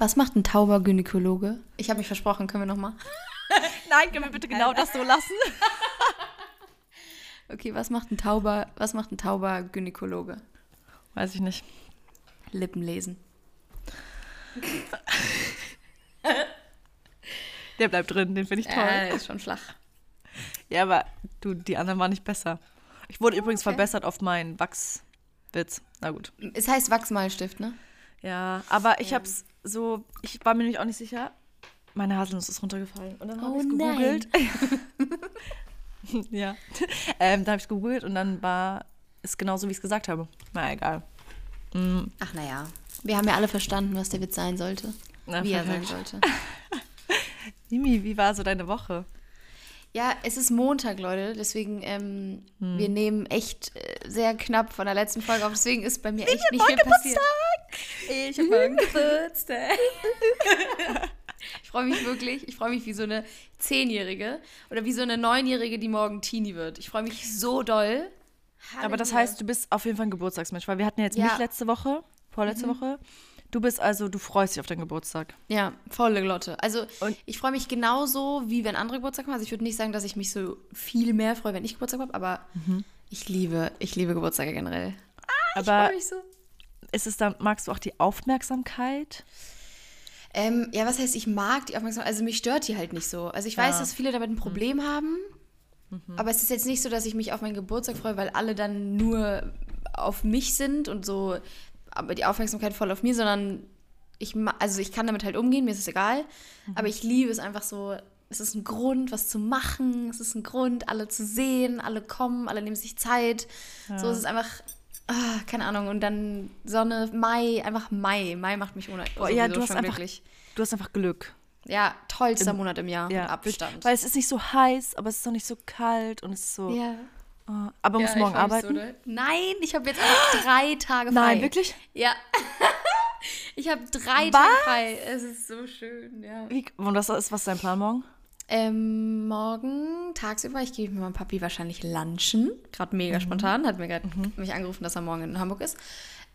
Was macht ein tauber Gynäkologe? Ich habe mich versprochen, können wir nochmal? Nein, können wir bitte genau das so lassen? Okay, was macht ein tauber, was macht ein tauber Gynäkologe? Weiß ich nicht. Lippen lesen. Der bleibt drin, den finde ich toll. Äh, ist schon flach. Ja, aber du, die anderen waren nicht besser. Ich wurde übrigens Okay. verbessert auf meinen Wachswitz. Na gut. Es heißt Wachsmalstift, ne? Ja, aber ich hab's so, ich war mir nämlich auch nicht sicher. Meine Haselnuss ist runtergefallen. Und dann habe Oh ich gegoogelt. ja. Ähm, da habe ich gegoogelt und dann war es genauso, wie ich es gesagt habe. Na egal. Mm, Ach naja. Wir haben ja alle verstanden, was der Witz sein sollte. na, wie er sein sollte. Mimi, wie war so deine Woche? Ja, es ist Montag, Leute. Deswegen, ähm, Hm. wir nehmen echt äh, sehr knapp von der letzten Folge auf. Deswegen ist bei mir echt nicht viel passiert. Ich habe morgen Geburtstag. ich freue mich wirklich. Ich freue mich wie so eine Zehnjährige oder wie so eine Neunjährige, die morgen Teenie wird. Ich freue mich so doll. Aber das Halleluja. heißt, du bist auf jeden Fall ein Geburtstagsmensch, weil wir hatten ja jetzt Ja. mich letzte Woche, vorletzte Woche. Du bist also, du freust dich auf deinen Geburtstag. Ja, volle Glotte. Also Und- ich freue mich genauso, wie wenn andere Geburtstag haben. Also ich würde nicht sagen, dass ich mich so viel mehr freue, wenn ich Geburtstag habe, aber Mhm. ich liebe, ich liebe Geburtstage generell. Aber Freue mich so. Ist es dann, magst du auch die Aufmerksamkeit? Ähm, ja, was heißt, ich mag die Aufmerksamkeit, also mich stört die halt nicht so. Also ich weiß, Ja. dass viele damit ein Problem haben, aber es ist jetzt nicht so, dass ich mich auf meinen Geburtstag freue, weil alle dann nur auf mich sind und so, aber die Aufmerksamkeit voll auf mir, sondern ich, also ich kann damit halt umgehen, mir ist es egal, aber ich liebe es einfach so, es ist ein Grund, was zu machen, es ist ein Grund, alle zu sehen, alle kommen, alle nehmen sich Zeit, so es ist einfach... Ah, keine Ahnung, und dann Sonne, Mai, einfach Mai. Mai macht mich ohne. Boah, ja, sowieso du hast schon einfach, glücklich. du hast einfach Glück. Ja, tollster Monat im Jahr. Ja, mit Abstand. Weil es ist nicht so heiß, aber es ist auch nicht so kalt und es ist so. ja. Oh, aber musst du morgen arbeiten? Nein, ich habe jetzt einfach drei Tage frei. Nein, wirklich? Ja. ich habe drei Was? Tage frei. Es ist so schön, ja. Wie, und was ist, was ist dein Plan morgen? Ähm, morgen tagsüber, ich gehe mit meinem Papi wahrscheinlich lunchen. Gerade mega spontan. Hat mir gerade mich angerufen, dass er morgen in Hamburg ist.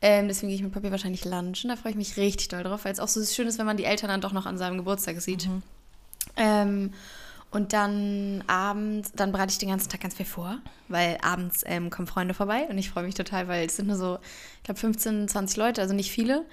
Ähm, deswegen gehe ich mit Papi wahrscheinlich lunchen. Da freue ich mich richtig doll drauf, weil es auch so schön ist, wenn man die Eltern dann doch noch an seinem Geburtstag sieht. Ähm, und dann abends, dann bereite ich den ganzen Tag ganz viel vor, weil abends ähm, kommen Freunde vorbei und ich freue mich total, weil es sind nur so, ich glaube 15, 20 Leute, also nicht viele.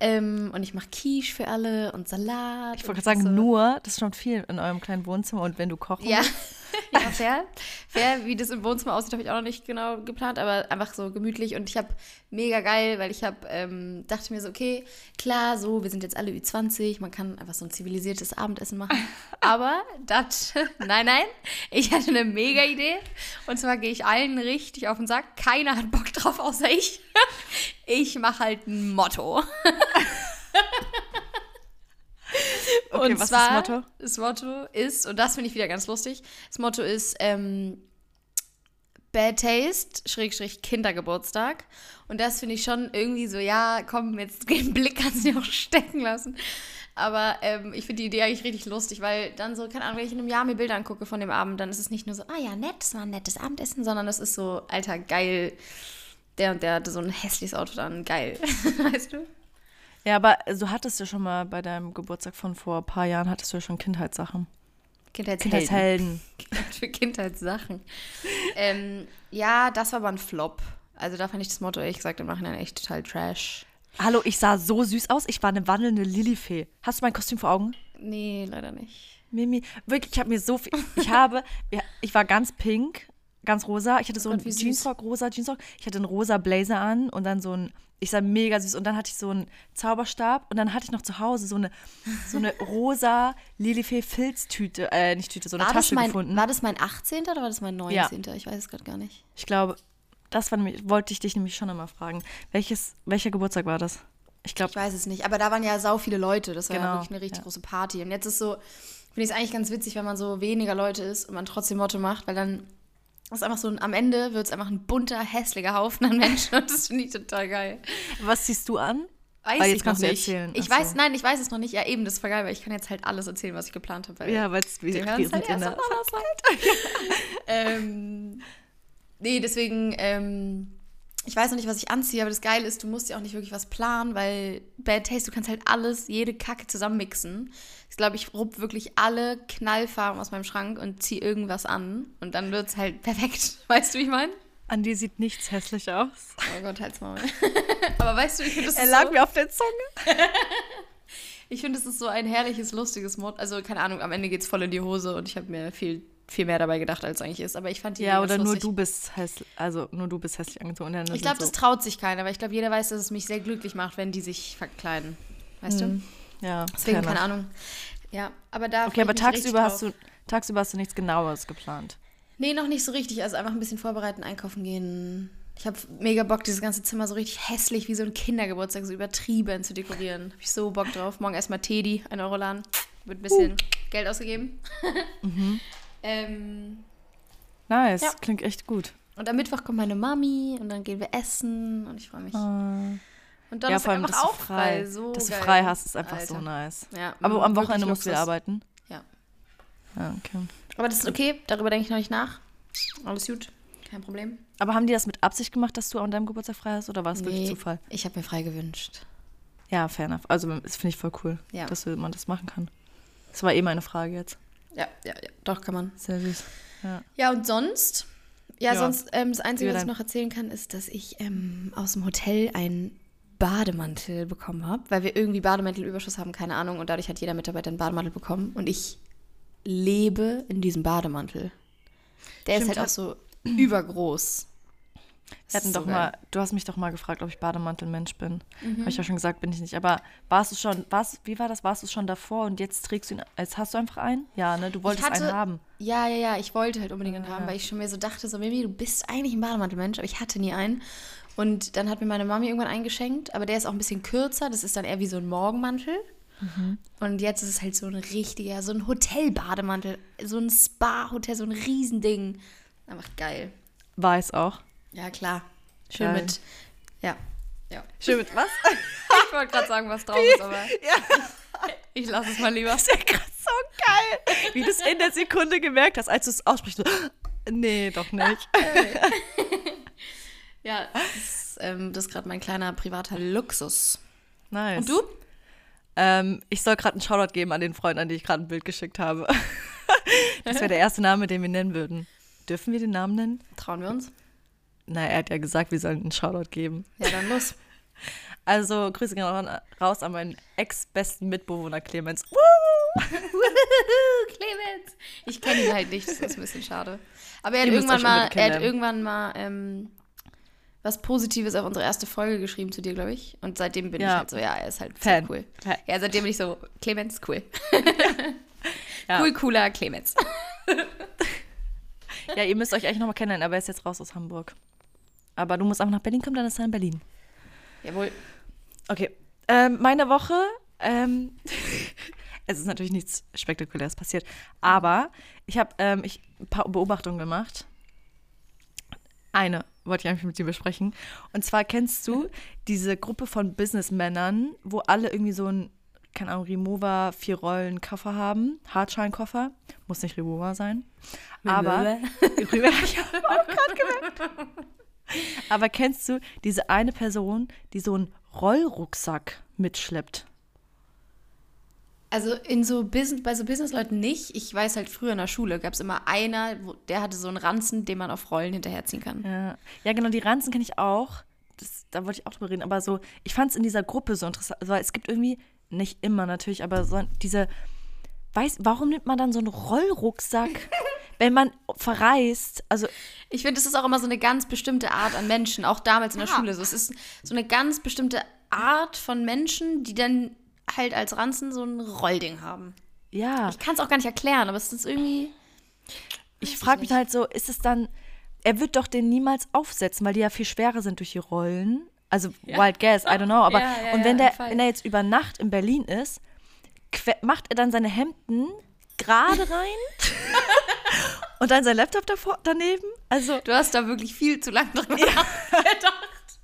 Ähm, und ich mache Quiche für alle und Salat. Ich wollte gerade sagen, so. nur, das ist schon viel in eurem kleinen Wohnzimmer und wenn du kochen Ja, ja fair. Fair, wie das im Wohnzimmer aussieht, habe ich auch noch nicht genau geplant, aber einfach so gemütlich und ich habe mega geil, weil ich habe, ähm, dachte mir so, okay, klar, so, wir sind jetzt alle Ü20, man kann einfach so ein zivilisiertes Abendessen machen. Aber das, nein, nein, ich hatte eine mega Idee und zwar gehe ich allen richtig auf den Sack. Keiner hat Bock drauf, außer ich. Ich mache halt ein Motto. Okay, und was ist zwar, das Motto? Das Motto ist, und das finde ich wieder ganz lustig, das Motto ist ähm, Bad Taste, Schrägstrich Kindergeburtstag. Und das finde ich schon irgendwie so, ja, komm, jetzt den Blick kannst du dir auch stecken lassen. Aber ähm, ich finde die Idee eigentlich richtig lustig, weil dann so, keine Ahnung, wenn ich in einem Jahr mir Bilder angucke von dem Abend, dann ist es nicht nur so, ah ja, nett, das war ein nettes Abendessen, sondern es ist so, alter, geil, der und der hatte so ein hässliches Outfit an, geil. weißt du? Ja, aber du hattest ja schon mal bei deinem Geburtstag von vor ein paar Jahren, hattest du ja schon Kindheitssachen. Kindheitshelden. Kindheitshelden. Für Kindheitssachen. ähm, ja, das war aber ein Flop. Also da fand ich das Motto ehrlich gesagt im Nachhinein echt total trash. Hallo, ich sah so süß aus. Ich war eine wandelnde Lilifee. Hast du mein Kostüm vor Augen? Nee, leider nicht. Mimi, wirklich, ich habe mir so viel. Ich habe, ja, ich war ganz pink, ganz rosa. Ich hatte so Oh Gott, einen. Jeansrock, rosa Jeansrock. Ich hatte einen rosa Blazer an und dann so ein, ich sah mega süß. Und dann hatte ich so einen Zauberstab und dann hatte ich noch zu Hause so eine, so eine rosa Lilifee Filztüte, äh, nicht Tüte, so eine War Tasche mein, gefunden. war das mein 18. oder war das mein 19.? Ich weiß es gerade gar nicht. Ich glaube, das war wollte ich dich nämlich schon einmal fragen. Welches, welcher Geburtstag war das? Ich glaube, Ich weiß es nicht. Aber da waren ja sau viele Leute. Das war ja Genau, wirklich eine richtig ja. große Party. Und jetzt ist so, finde ich es eigentlich ganz witzig, wenn man so weniger Leute ist und man trotzdem Motto macht, weil dann ist einfach so, ein- am Ende wird es einfach ein bunter, hässlicher Haufen an Menschen und das finde ich total geil. was ziehst du an? Weiß Weil jetzt ich noch nicht. Ich so. weiß, nein, ich weiß es noch nicht. Ja, eben, das ist voll geil, weil ich kann jetzt halt alles erzählen, was ich geplant habe. Ja, weil es die hören halt erst am Donnerstag. ähm, nee, deswegen, ähm, ich weiß noch nicht, was ich anziehe, aber das Geile ist, du musst ja auch nicht wirklich was planen, weil Bad Taste, du kannst halt alles, jede Kacke zusammenmixen. Ich glaube, ich rupp wirklich alle Knallfarben aus meinem Schrank und ziehe irgendwas an und dann wird es halt perfekt. Weißt du, wie ich meine? An dir sieht nichts hässlich aus. Oh Gott, halt's mal. aber weißt du, ich finde das Er lag so, mir auf der Zunge. ich finde, es ist so ein herrliches, lustiges Mod. Also, keine Ahnung, am Ende geht's voll in die Hose und ich habe mir viel, viel mehr dabei gedacht, als eigentlich ist. Aber ich fand die Ja, oder nur du bist hässlich, also nur du bist hässlich angezogen. Und dann Ich glaube, so, das traut sich keiner, aber ich glaube, jeder weiß, dass es mich sehr glücklich macht, wenn die sich verkleiden. Weißt du? Ja, Deswegen, keine. Ahnung. Ja, aber da. Okay, aber tagsüber hast du tagsüber hast du nichts genaueres geplant. Nee, noch nicht so richtig. Also einfach ein bisschen vorbereiten, einkaufen gehen. Ich habe mega Bock, dieses ganze Zimmer so richtig hässlich wie so ein Kindergeburtstag, so übertrieben zu dekorieren. Hab ich so Bock drauf. Morgen erstmal Teddy, ein Euro laden. Wird ein bisschen Uh. Geld ausgegeben. Mhm. ähm, Nice, Ja. klingt echt gut. und am Mittwoch kommt meine Mami und dann gehen wir essen und ich freue mich. Und dann ja, ist vor allem, einfach du auch frei, frei. So dass du geil. frei hast, ist einfach so Alter. nice. Ja, Aber am wirklich Wochenende musst du wieder arbeiten. Ja. Ja, okay. Aber das ist okay, darüber denke ich noch nicht nach. Alles gut, kein Problem. Aber haben die das mit Absicht gemacht, dass du an deinem Geburtstag frei hast oder war es wirklich Nee, Zufall? Ich habe mir frei gewünscht. Ja, fair enough. Also das finde ich voll cool, Ja. dass man das machen kann. Das war eh meine Frage jetzt. Ja, ja, ja, doch kann man. Sehr süß. Ja. Ja, und sonst? Ja, Ja. sonst, ähm, das Einzige, was ich noch erzählen kann, ist, dass ich ähm, aus dem Hotel einen Bademantel bekommen habe, weil wir irgendwie Bademantelüberschuss haben, keine Ahnung, und dadurch hat jeder Mitarbeiter einen Bademantel bekommen und ich lebe in diesem Bademantel. Der Stimmt, ist halt auch so übergroß. Wir hatten So doch geil. mal, du hast mich doch mal gefragt, ob ich Bademantelmensch bin. Mhm. Habe ich ja schon gesagt, bin ich nicht. Aber warst du schon, warst, wie war das? Warst du schon davor und jetzt trägst du ihn, jetzt hast du einfach einen? Ja, ne? Du wolltest hatte- einen haben. Ja, ja, ja, ich wollte halt unbedingt einen Ja. haben, weil ich schon mir so dachte, so, Mimi, du bist eigentlich ein Bademantelmensch, aber ich hatte nie einen. Und dann hat mir meine Mami irgendwann eingeschenkt, aber der ist auch ein bisschen kürzer, das ist dann eher wie so ein Morgenmantel. Mhm. Und jetzt ist es halt so ein richtiger, so ein Hotelbademantel, so ein Spa-Hotel, so ein Riesending. Einfach geil. Weiß auch. Ja, klar. Schön Geil. mit, ja. ja. Schön mit was? Ich wollte gerade sagen, was drauf ist, aber ich lasse es mal lieber. Das ist ja gerade so geil. Wie du es in der Sekunde gemerkt hast, als du es aussprichst. Nee, doch nicht. Ja, das ist, ähm, ist gerade mein kleiner privater Luxus. Nice. Und du? Ähm, ich soll gerade einen Shoutout geben an den Freund, an den ich gerade ein Bild geschickt habe. das wäre der erste Name, den wir nennen würden. Dürfen wir den Namen nennen? Trauen wir uns? Na, er hat ja gesagt, wir sollen einen Shoutout geben. Ja, dann los. Also Grüße gehen raus an meinen ex-besten Mitbewohner Clemens. Clemens! Ich kenne ihn halt nicht, das ist ein bisschen schade. Aber er hat Ihr irgendwann mal, er hat irgendwann mal ähm, was Positives auf unsere erste Folge geschrieben zu dir, glaube ich. Und seitdem bin ich Ja. halt so, ja, er ist halt Fan. cool. Fan. Ja, seitdem bin ich so, Clemens, cool. Ja. Cool, cooler Clemens. Ja, ihr müsst euch eigentlich nochmal kennenlernen, aber er ist jetzt raus aus Hamburg. Aber du musst auch nach Berlin kommen, dann ist er in Berlin. Jawohl. Okay. Ähm, meine Woche, ähm, es ist natürlich nichts Spektakuläres passiert, aber ich habe ähm, ich, ein paar Beobachtungen gemacht. Eine wollte ich eigentlich mit dir besprechen. Und zwar kennst du diese Gruppe von Businessmännern, wo alle irgendwie so ein, keine Ahnung, Rimowa vier Rollen Koffer haben, Hartscheinkoffer, muss nicht Rimowa sein, aber ich habe auch gerade gemerkt. Aber kennst du diese eine Person, die so einen Rollrucksack mitschleppt? Also in so Business, bei so Businessleuten nicht. Ich weiß halt, früher in der Schule gab es immer einer, wo, der hatte so einen Ranzen, den man auf Rollen hinterherziehen kann. Ja, ja genau, die Ranzen kenne ich auch. Das, da wollte ich auch drüber reden. Aber so, ich fand es in dieser Gruppe so interessant, weil es gibt irgendwie, nicht immer natürlich, aber so diese, weiß, warum nimmt man dann so einen Rollrucksack, wenn man verreist? Also, Ich finde, es ist auch immer so eine ganz bestimmte Art an Menschen, auch damals in der Ja. Schule. So, es ist so eine ganz bestimmte Art von Menschen, die dann halt als Ranzen so ein Rollding haben. ja. Ich kann es auch gar nicht erklären, aber es ist irgendwie. Ich frage ich mich halt so, ist es dann, er wird doch den niemals aufsetzen, weil die ja viel schwerer sind durch die Rollen. Also Wild Guess, I don't know. Aber Ja, ja, und ja, wenn der, wenn er jetzt über Nacht in Berlin ist, macht er dann seine Hemden gerade rein und dann sein Laptop davor, daneben. Also Du hast da wirklich viel zu lange drüber nachgedacht.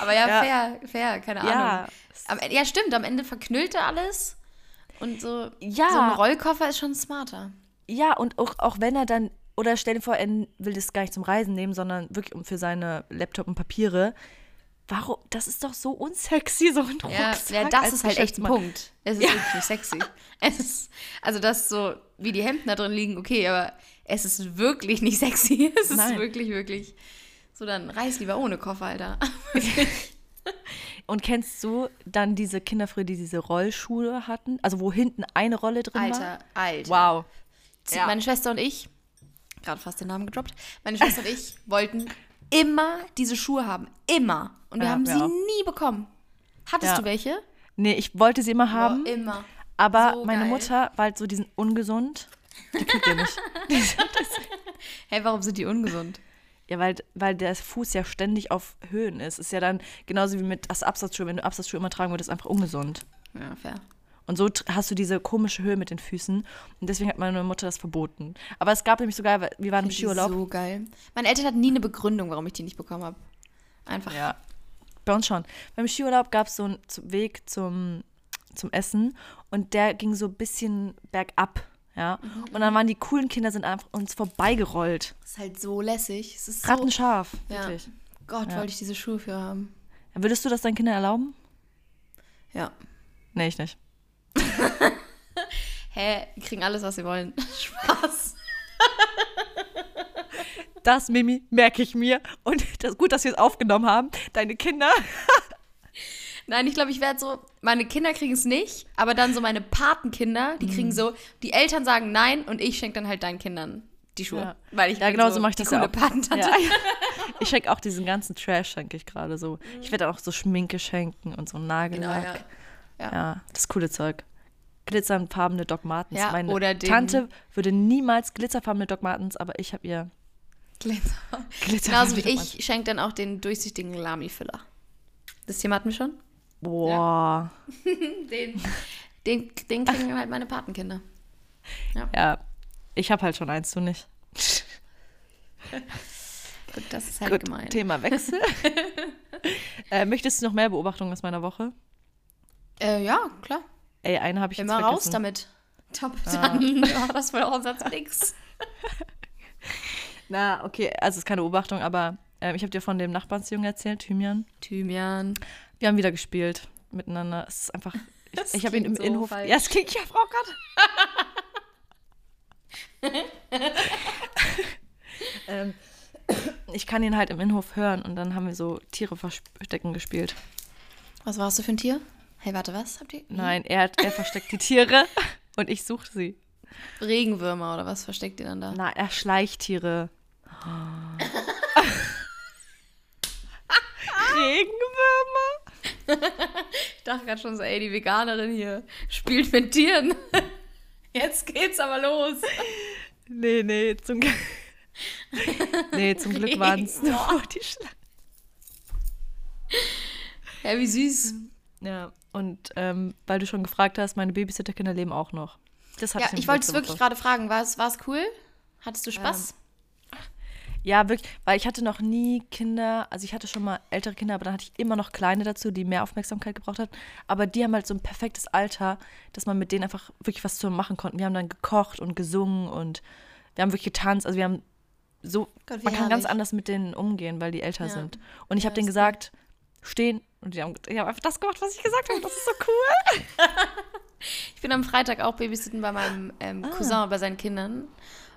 aber ja, Ja. fair, fair, keine Ahnung. ja, Am, Ende- ja, stimmt, am Ende verknüllt er alles. Und so, Ja. so ein Rollkoffer ist schon smarter. ja und auch, auch wenn er dann Oder stell dir vor, er will das gar nicht zum Reisen nehmen, sondern wirklich um für seine Laptop und Papiere. Warum? Das ist doch so unsexy, so ein Ja, Rucksack. ja das ist halt echt ein. Punkt. Es ist wirklich nicht sexy. Es ist, also das so, wie die Hemden da drin liegen, okay, aber es ist wirklich nicht sexy. Es ist Nein. wirklich, wirklich. So, dann reiß lieber ohne Koffer, Alter. Und kennst du dann diese Kinder früher, die diese Rollschuhe hatten? Also wo hinten eine Rolle drin Alter, Alter. war? Wow. Ja. Meine Schwester und ich, gerade fast den Namen gedroppt, meine Schwester und ich wollten immer diese Schuhe haben. Immer. Und wir Ja, haben wir sie auch. nie bekommen. Hattest Ja. du welche? Nee, ich wollte sie immer haben, Boah, immer. aber so meine geil. Mutter war halt so diesen ungesund. Die kriegt ihr nicht. Hey, warum sind die ungesund? Ja, weil, weil der Fuß ja ständig auf Höhen ist. Ist ja dann genauso wie mit Absatzschuhe. Wenn du Absatzschuhe immer tragen würdest, einfach ungesund. Ja, fair. Und so hast du diese komische Höhe mit den Füßen. Und deswegen hat meine Mutter das verboten. Aber es gab nämlich sogar, wir waren im Skiurlaub. So geil. Meine Eltern hatten nie eine Begründung, warum ich die nicht bekommen habe. Einfach. Ja, bei uns schon. Beim Skiurlaub gab es so einen Weg zum, zum Essen und der ging so ein bisschen bergab. Ja, und dann waren die coolen Kinder sind einfach uns vorbeigerollt. Das ist halt so lässig. Es ist so. Rattenscharf, Ja. wirklich. Gott, Ja. wollte ich diese Schuhe für haben. Würdest du das deinen Kindern erlauben? Ja. Nee, ich nicht. Hä, die kriegen alles, was sie wollen. Spaß. Das, Mimi, merke ich mir. Und das, gut, dass wir es aufgenommen haben. Deine Kinder. Nein, ich glaube, ich werde so, meine Kinder kriegen es nicht, aber dann so meine Patenkinder, die Mhm. kriegen so, die Eltern sagen nein und ich schenke dann halt deinen Kindern die Schuhe. Ja. Weil ich Ja, bin genau so so mache ich das coole auch. Patentante. Ja. Ich schenke auch diesen ganzen Trash, schenke ich gerade so. Ich werde auch so Schminke schenken und so Genau, Nagellack. Ja. Ja. das coole Zeug. Glitzerfarbene Doc Martens. Ja, Meine oder den- Tante würde niemals glitzerfarbene Doc Martens, aber ich habe ihr Glitzer. glitzerfarbene Genauso wie ich schenke dann auch den durchsichtigen Lami-Füller. Das Thema hatten wir schon? Boah. Den, den, den kriegen halt meine Patenkinder. Ja. Ich habe halt schon eins, du nicht. Gut, das ist halt Gut, gemein. Thema Wechsel. äh, möchtest du noch mehr Beobachtungen aus meiner Woche? Äh, ja, klar. Ey, eine habe ich jetzt Immer raus vergessen. damit. Top, dann war das wohl auch ein Satz nix. Na, okay, also es ist keine Beobachtung, aber ähm, ich habe dir von dem Nachbarnsjungen erzählt, Thymian. Thymian. Wir haben wieder gespielt miteinander. Es ist einfach. Ich, ich habe ihn im so Innenhof. falsch. Ja, es klingt ja, Frau Gott. ähm, ich kann ihn halt im Innenhof hören und dann haben wir so Tiere verstecken gespielt. Was warst du für ein Tier? Hey, warte, was habt ihr? Nein, er, hat, er versteckt die Tiere und ich suche sie. Regenwürmer oder was versteckt ihr dann da? Na, er schleicht Tiere. Regenwürmer? Ich dachte gerade schon so, ey, die Veganerin hier spielt mit Tieren. Jetzt geht's aber los. Nee, nee, zum Glück. nee, zum Glück waren es nur die Schlangen. Ja, wie süß. Ja, und ähm, weil du schon gefragt hast, meine Babysitterkinder leben auch noch. Das hatte Ja, ich wollte es wirklich gerade fragen. War es, war es cool? Hattest du Spaß? Ja, wirklich, weil ich hatte noch nie Kinder, also ich hatte schon mal ältere Kinder, aber dann hatte ich immer noch kleine dazu, die mehr Aufmerksamkeit gebraucht hat. Aber die haben halt so ein perfektes Alter, dass man mit denen einfach wirklich was zu machen konnte. Wir haben dann gekocht und gesungen und wir haben wirklich getanzt. Also wir haben so, Gott, man kann ganz herrlich. anders mit denen umgehen, weil die älter Ja. sind. Und ich Ja, habe denen gesagt, stehen. Und die haben, die haben einfach das gemacht, was ich gesagt habe. Das ist so cool. Ich bin am Freitag auch babysitten bei meinem ähm, Ah. Cousin und bei seinen Kindern.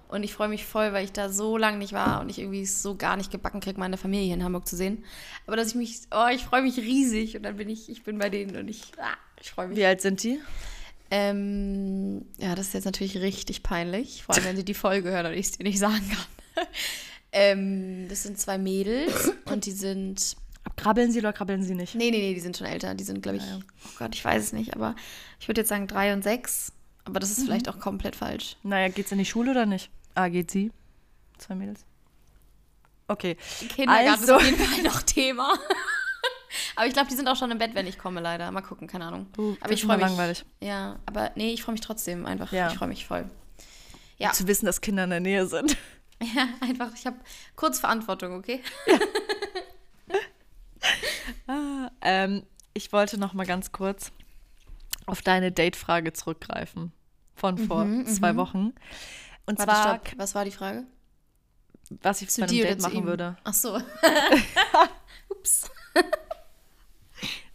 Und ich freue mich voll, weil ich da so lange nicht war und ich irgendwie so gar nicht gebacken kriege, meine Familie hier in Hamburg zu sehen. Aber dass ich mich, oh, ich freue mich riesig und dann bin ich, ich bin bei denen und ich, ah, ich freue mich. Wie alt sind die? Ähm, ja, das ist jetzt natürlich richtig peinlich, vor allem wenn sie die Folge hören und ich es dir nicht sagen kann. ähm, das sind zwei Mädels und die sind, Krabbeln sie oder krabbeln sie nicht? nee, nee, nee, die sind schon älter. Die sind, glaube ich, Ja, ja. oh Gott, ich weiß es nicht, aber ich würde jetzt sagen drei und sechs. Aber das ist Mhm. vielleicht auch komplett falsch. Naja, geht's in die Schule oder nicht? Ah, geht sie? Zwei Mädels. Okay. Kindergarten Also- ist auf jeden Fall noch Thema. aber ich glaube, die sind auch schon im Bett, wenn ich komme, leider. Mal gucken, keine Ahnung. Uh, aber ich freue mich. langweilig. Ja, aber nee, ich freue mich trotzdem einfach. Ja. Ich freue mich voll. Ja. Zu wissen, dass Kinder in der Nähe sind. Ja, einfach, ich habe kurz Verantwortung, okay? Ähm, ich wollte noch mal ganz kurz auf deine Date-Frage zurückgreifen. Von vor zwei Wochen. Und Warte, zwar, stopp. Was war die Frage? was ich bei einem Date zu machen ihm? würde. Ach so. Ups.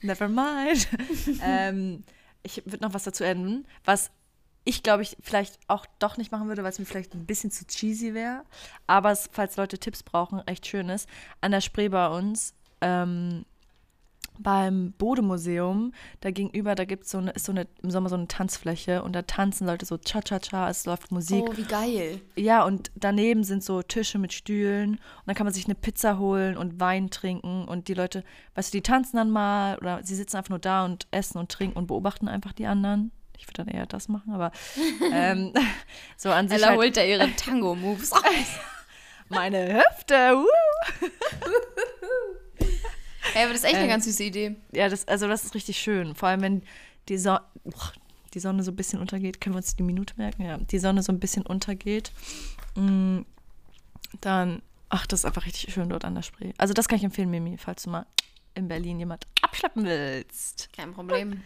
Never mind. ähm, ich würde noch was dazu enden, was ich glaube ich vielleicht auch doch nicht machen würde, weil es mir vielleicht ein bisschen zu cheesy wäre. Aber es, falls Leute Tipps brauchen, echt schön ist. An der Spree bei uns, ähm, beim Bode-Museum, da gegenüber, da gibt so ist so eine, im Sommer so eine Tanzfläche und da tanzen Leute so Cha-Cha-Cha, es läuft Musik. Oh, wie geil. Ja, und daneben sind so Tische mit Stühlen und dann kann man sich eine Pizza holen und Wein trinken und die Leute, weißt du, die tanzen dann mal oder sie sitzen einfach nur da und essen und trinken und beobachten einfach die anderen. Ich würde dann eher das machen, aber ähm, so an sich Ella halt holt da ihre Tango-Moves raus. meine Hüfte. Uh. Ey, aber das ist echt eine Ähm, ganz süße Idee. Ja, das, also das ist richtig schön. Vor allem, wenn die, so Boah, die Sonne so ein bisschen untergeht. Können wir uns die Minute merken? Ja, die Sonne so ein bisschen untergeht. mm, Dann, ach, das ist einfach richtig schön dort an der Spree. Also das kann ich empfehlen, Mimi, falls du mal in Berlin jemand abschleppen willst. Kein Problem.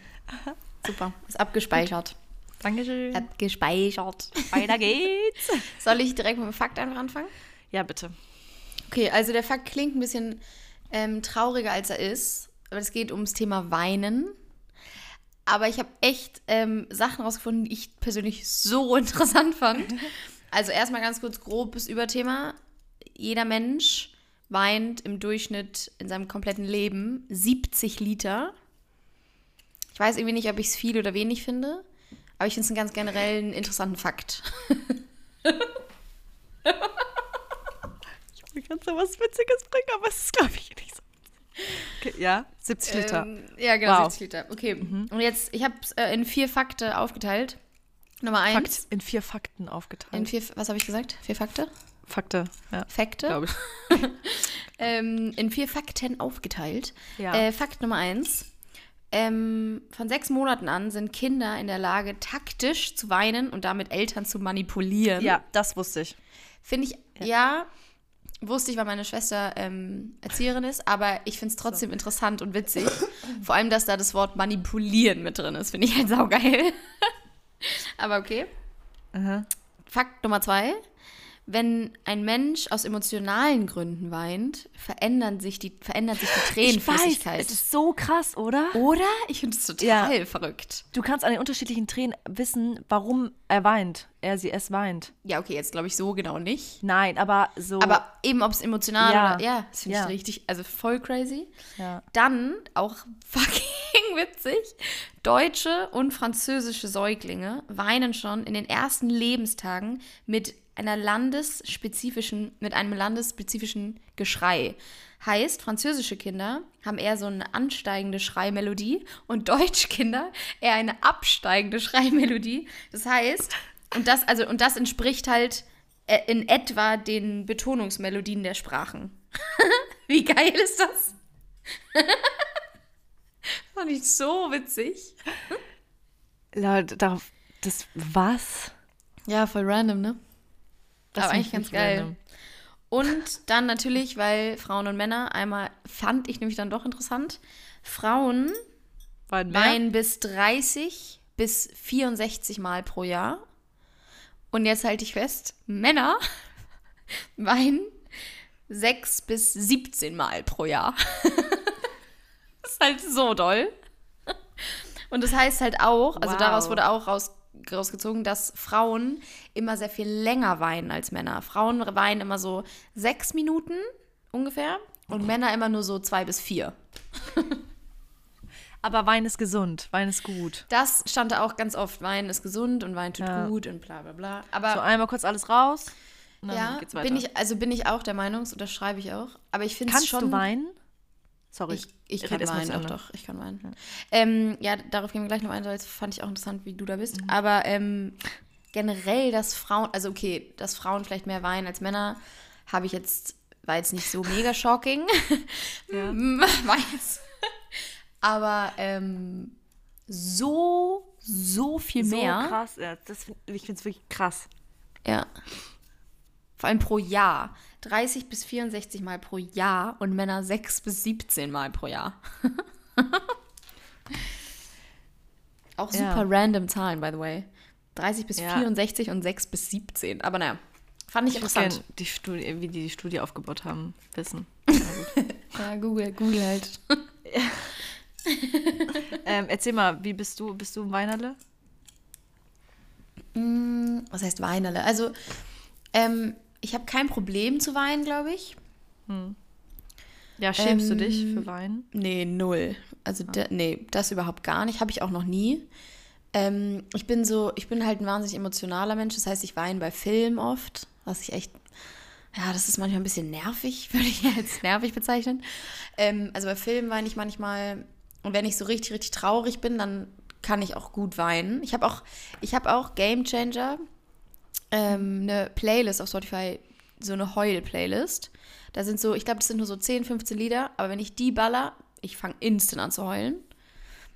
Super. Ist abgespeichert. Dankeschön. Abgespeichert. Weiter geht's. Soll ich direkt mit dem Fakt einfach anfangen? Ja, bitte. Okay, also der Fakt klingt ein bisschen ähm, trauriger, als er ist. Aber es geht ums Thema Weinen. Aber ich habe echt ähm, Sachen rausgefunden, die ich persönlich so interessant fand. Also erstmal ganz kurz grobes Überthema. Jeder Mensch weint im Durchschnitt in seinem kompletten Leben 70 Liter. Ich weiß irgendwie nicht, ob ich es viel oder wenig finde. Aber ich finde es einen ganz generellen interessanten Fakt. Ich kann so was Witziges bringen, aber es ist, glaube ich, nicht so. Okay, ja, 70 Liter. Ähm, ja, genau, Wow. Mhm. 70 Liter. Okay. Und jetzt, ich habe es äh, in vier Fakte aufgeteilt. Nummer eins. Fakt in vier Fakten aufgeteilt. In vier, was habe ich gesagt? Vier Fakte? Fakte, ja, Fakte? glaube ich. Ähm, in vier Fakten aufgeteilt. Ja. Äh, Fakt Nummer eins. Ähm, von sechs Monaten an sind Kinder in der Lage, taktisch zu weinen und damit Eltern zu manipulieren. Ja, das wusste ich. Finde ich, ja. Wusste ich, weil meine Schwester ähm, Erzieherin ist, aber ich finde es trotzdem interessant und witzig. Vor allem, dass da das Wort manipulieren mit drin ist, finde ich halt saugeil. aber okay. Aha. Fakt Nummer zwei. Wenn ein Mensch aus emotionalen Gründen weint, verändern sich die, verändert sich die Tränenflüssigkeit. es ist so krass, oder? Oder? Ich finde es total verrückt. Du kannst an den unterschiedlichen Tränen wissen, warum er weint. Er, sie, es weint. Ja, okay, jetzt glaube ich so genau nicht. Nein, aber so. Aber eben, ob es emotional Ja. oder. Ja, das finde Ja. ich richtig. Also voll crazy. Ja. Dann, auch fucking witzig, deutsche und französische Säuglinge weinen schon in den ersten Lebenstagen mit einer landesspezifischen, mit einem landesspezifischen Geschrei. Heißt, französische Kinder haben eher so eine ansteigende Schreimelodie und Deutschkinder eher eine absteigende Schreimelodie. Das heißt, und das, also, und das entspricht halt äh, in etwa den Betonungsmelodien der Sprachen. Wie geil ist das? Fand ich so witzig. Leute, darauf. Das. Was? Ja, voll random, ne? Das Aber eigentlich ich ganz geil. random. Und dann natürlich, weil Frauen und Männer, einmal fand ich nämlich dann doch interessant, Frauen weinen bis 30 bis 64 Mal pro Jahr. Und jetzt halte ich fest, Männer weinen 6 bis 17 Mal pro Jahr. das ist halt so doll. Und das heißt halt auch, also Wow. daraus wurde auch raus, rausgezogen, dass Frauen immer sehr viel länger weinen als Männer. Frauen weinen immer so sechs Minuten ungefähr und Männer immer nur so zwei bis vier. Aber Wein ist gesund. Wein ist gut. Das stand da auch ganz oft. Wein ist gesund und Wein tut Ja. gut und bla bla bla. Aber So einmal kurz alles raus. Und dann ja, geht's weiter. bin ich, also bin ich auch der Meinung, das unterschreibe ich auch. Aber ich finde es Kannst schon. du weinen? Sorry. Ich, ich kann weinen, doch, doch, ich kann weinen. Ja, ähm, ja darauf gehen wir gleich noch ein, weil das fand ich auch interessant, wie du da bist. Mhm. Aber ähm, generell, dass Frauen, also okay, dass Frauen vielleicht mehr weinen als Männer, habe ich jetzt, war jetzt nicht so mega shocking. Weiß. Aber ähm, so, so viel mehr. So krass. Ja, das find, ich finde es wirklich krass. Ja. Vor allem pro Jahr. 30 bis 64 Mal pro Jahr und Männer 6 bis 17 Mal pro Jahr. Auch super Ja. random Zahlen, by the way. 30 bis Ja. 64 und 6 bis 17. Aber naja, Fand ich, Ich interessant. gerne die Studie, wie die die Studie aufgebaut haben, wissen. Ja, Google, Google halt. ähm, erzähl mal, wie bist du? Bist du ein Weinerle? Mm, Was heißt Weinerle? Also, ähm, ich habe kein Problem zu weinen, glaube ich. Ja, schämst du dich Ähm, für Weinen? Nee, null. Also, da, nee, das überhaupt gar nicht. Habe ich auch noch nie. Ähm, ich bin so, ich bin halt ein wahnsinnig emotionaler Mensch. Das heißt, ich weine bei Filmen oft, was ich echt, ja, das ist manchmal ein bisschen nervig, würde ich als nervig bezeichnen. Ähm, also bei Filmen weine ich manchmal. Und wenn ich so richtig, richtig traurig bin, dann kann ich auch gut weinen. Ich habe auch, ich habe auch Game Changer, ähm, eine Playlist auf Spotify, so eine Heul-Playlist. Da sind so, ich glaube, das sind nur so 10, 15 Lieder, aber wenn ich die baller, ich fange instant an zu heulen.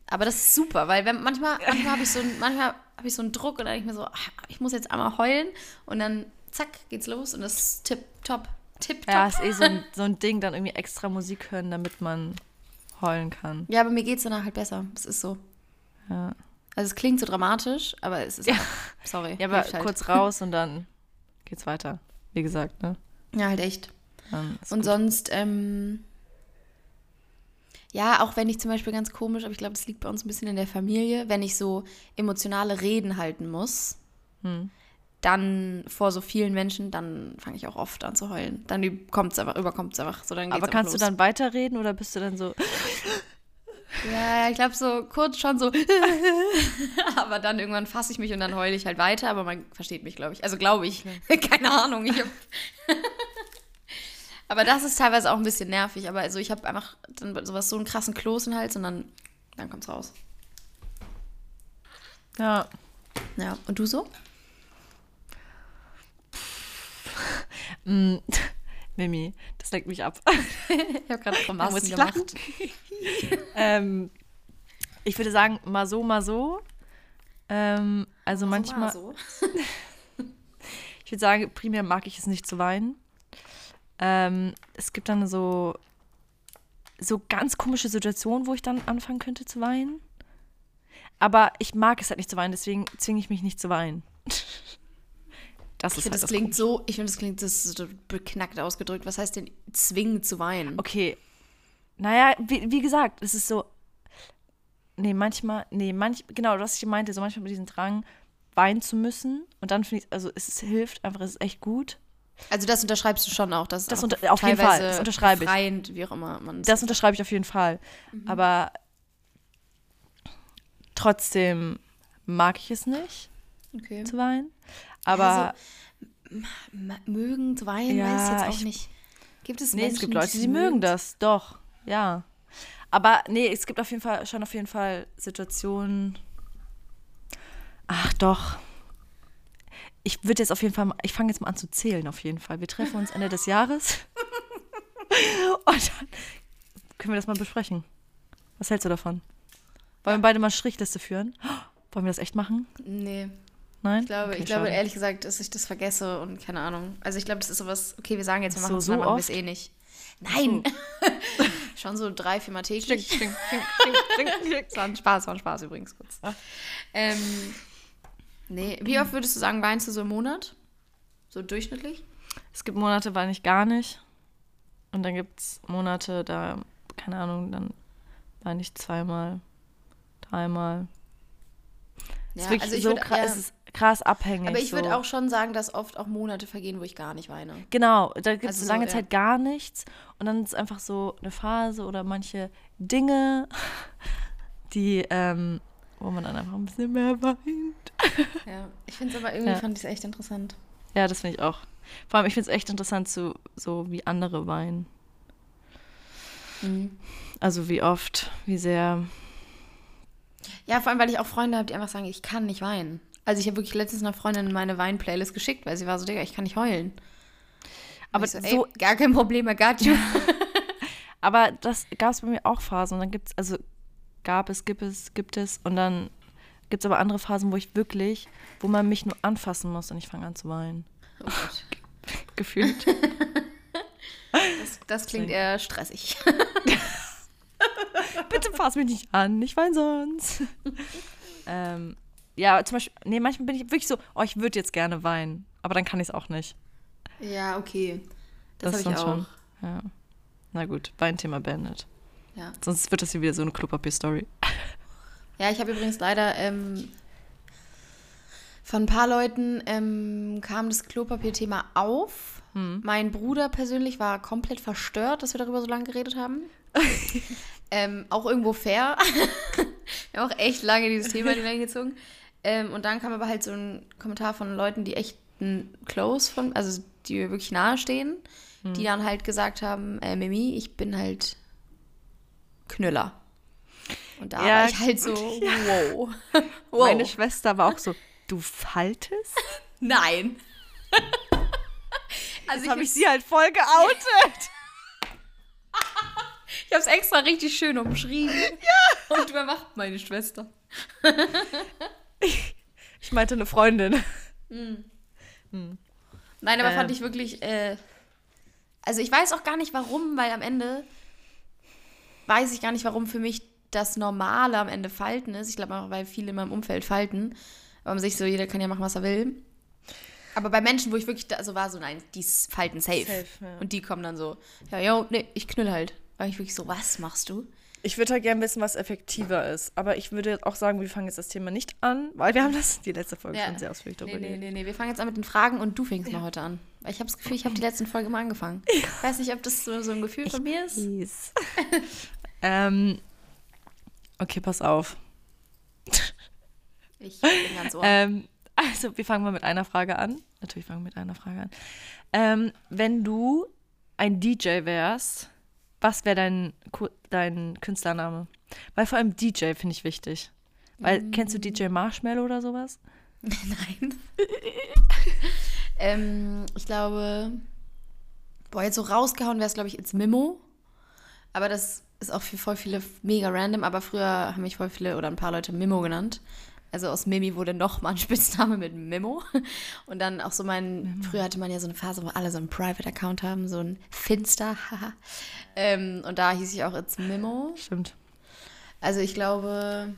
Aber das ist super, weil wenn, manchmal, manchmal habe ich, so, manchmal hab ich so einen Druck und dann denke ich mir so, ach, ich muss jetzt einmal heulen und dann zack, geht's los und das ist tipp, top, tipp, top. Ja, ist eh so ein, so ein Ding, dann irgendwie extra Musik hören, damit man heulen kann. Ja, aber mir geht's danach halt besser. Das ist so. Ja, Also es klingt so dramatisch, aber es ist, Ja. sorry. ja aber halt. kurz raus und dann geht's weiter. Wie gesagt, ne? Ja, halt echt. Ist Und gut. sonst, ähm, ja, auch wenn ich zum Beispiel ganz komisch, aber ich glaube, das liegt bei uns ein bisschen in der Familie, wenn ich so emotionale Reden halten muss, Hm. Dann vor so vielen Menschen, dann fange ich auch oft an zu heulen. Dann kommt es einfach, überkommt es einfach. So, dann Aber kannst du dann weiterreden oder bist du dann so, Ja, ich glaube so kurz schon so. aber dann irgendwann fasse ich mich und dann heule ich halt weiter, aber man versteht mich, glaube ich. Also glaube ich. Keine Ahnung. Ich aber das ist teilweise auch ein bisschen nervig. Aber also ich habe einfach dann sowas, so einen krassen Kloß im Hals und dann, dann kommt's raus. ja, Ja. Und du so? Mm, Mimi, das lenkt mich ab. Ich habe gerade Grimassen ich gemacht. ähm, ich würde sagen, mal so, mal so. Ähm, also manchmal, So. ich würde sagen, primär mag ich es nicht zu weinen. Ähm, es gibt dann so, so ganz komische Situationen, wo ich dann anfangen könnte zu weinen. Aber ich mag es halt nicht zu weinen, deswegen zwinge ich mich nicht zu weinen. Das Ich ist finde, halt das klingt so, ich finde, das klingt das so beknackt ausgedrückt. Was heißt denn zwingen zu weinen? Okay. Naja, wie, wie gesagt, es ist so. Nee, manchmal, nee, manch, genau, was ich meinte, so manchmal mit diesem Drang, weinen zu müssen. Und dann finde ich, also es ist, hilft einfach, es ist echt gut. Also das unterschreibst du schon auch. Das, ist Das unter- auf jeden Fall, das unterschreibe ich. befreiend, wie auch immer man Das unterschreibe ich auf jeden Fall. Mhm. Aber trotzdem mag ich es nicht, okay. zu weinen. Aber M- mögen weinen, Ja, weiß ich jetzt auch ich- nicht. Gibt es nee, Menschen, es gibt Leute, die die mögen das, doch, ja. Aber nee, es gibt auf jeden Fall schon auf jeden Fall Situationen. Ach doch. Ich würde jetzt auf jeden Fall, mal- ich fange jetzt mal an zu zählen auf jeden Fall. Wir treffen uns Ende des Jahres. Und dann können wir das mal besprechen. Was hältst du davon? Wollen wir beide mal Strichliste führen? Wollen wir das echt machen? Nee, Nein? ich glaube, Okay, ich glaube schade. ehrlich gesagt, dass ich das vergesse und keine Ahnung. Also ich glaube, das ist sowas, okay, wir sagen jetzt, wir So- machen es, so dann machen wir oft? es eh nicht. Nein! Schon so drei, viermal täglich. Das war ein Spaß, war ein Spaß übrigens kurz. Ähm, nee, wie oft würdest du sagen, weinst du so im Monat? So durchschnittlich? Es gibt Monate, weine ich gar nicht. Und dann gibt es Monate, da, keine Ahnung, dann weine ich zweimal, dreimal. es ist wirklich so würd- krass, ja, es ist krass abhängig. aber ich würde so. auch schon sagen, dass oft auch Monate vergehen, wo ich gar nicht weine. Genau, da gibt es Also so, lange ja. Zeit gar nichts. Und dann ist es einfach so eine Phase oder manche Dinge, die, ähm, wo man dann einfach ein bisschen mehr weint. Ja, ich finde es aber irgendwie, Ja. fand ich es echt interessant. Ja, das finde ich auch. Vor allem, ich finde es echt interessant, zu, so wie andere weinen. Mhm. Also wie oft, wie sehr. Ja, vor allem, weil ich auch Freunde habe, die einfach sagen, ich kann nicht weinen. Also ich habe wirklich letztens einer Freundin meine Wein-Playlist geschickt, weil sie war so, Digga, ich kann nicht heulen. Aber so, so, gar kein Problem, I got you. Aber das gab es bei mir auch Phasen und dann gibt es, also gab es, gibt es, gibt es und dann gibt es aber andere Phasen, wo ich wirklich, wo man mich nur anfassen muss und ich fange an zu weinen. Oh. Gefühlt. Das, das klingt eher stressig. Bitte fass mich nicht an, ich weine sonst. ähm, ja, zum Beispiel, nee, manchmal bin ich wirklich so, oh, ich würde jetzt gerne weinen, aber dann kann ich es auch nicht. Ja, okay. Das, Das habe ich auch. schon. Ja. Na gut, Weinthema beendet. Ja. Sonst wird das hier wieder so eine Klopapier-Story. Ja, ich habe übrigens leider ähm, von ein paar Leuten ähm, kam das Klopapier-Thema auf. Hm. Mein Bruder persönlich war komplett verstört, dass wir darüber so lange geredet haben. ähm, auch irgendwo fair. wir haben auch echt lange dieses Thema in die Länge gezogen. Ähm, und dann kam aber halt so ein Kommentar von Leuten, die echt ein Close von, also die mir wirklich nahe stehen, die dann halt gesagt haben, äh, Mimi, ich bin halt Knüller. Und da Ja, war ich halt so, wow. wow. Meine Schwester war auch so, du faltest? Nein. also habe ich ich, sie halt voll geoutet. ich habe es extra richtig schön umschrieben. Ja. Und wer macht meine Schwester? Ich meinte eine Freundin. Nein, aber Ähm. fand ich wirklich, äh, also ich weiß auch gar nicht warum, weil am Ende weiß ich gar nicht, warum für mich das Normale am Ende Falten ist. Ich glaube auch, weil viele in meinem Umfeld falten. Aber man sich so, jeder kann ja machen, was er will. Aber bei Menschen, wo ich wirklich da so war, so nein, die falten safe. Safe, ja. Und die kommen dann so, ja, yo, nee, ich knüll halt. War ich wirklich so, was machst du? Ich würde halt gerne wissen, was effektiver ist. Aber ich würde auch sagen, wir fangen jetzt das Thema nicht an, weil wir haben das die letzte Folge Ja. schon sehr ausführlich darüber Nee, nee, nee, nee, wir fangen jetzt an mit den Fragen und du fängst mal heute an. Weil ich habe das Gefühl, ich habe die letzten Folgen immer angefangen. Ich weiß nicht, ob das so, so ein Gefühl von mir ist. Ähm, okay, pass auf. Ich bin ganz ohr. Ähm, also, wir fangen mal mit einer Frage an. Natürlich fangen wir mit einer Frage an. Ähm, wenn du ein DJ wärst, was wäre dein, dein Künstlername? Weil vor allem DJ finde ich wichtig. Weil, kennst du DJ Marshmallow oder sowas? Nein. ähm, ich glaube, boah, jetzt so rausgehauen wäre es, glaube ich, ins Mimo. Aber das ist auch für voll viele mega random. Aber früher haben mich voll viele oder ein paar Leute Mimo genannt. Also aus Mimi wurde noch mal ein Spitzname mit Mimo. Und dann auch so mein, früher hatte man ja so eine Phase, wo alle so einen Private-Account haben, so ein Finster, haha. ähm, und da hieß ich auch It's Mimo. Stimmt. Also ich glaube,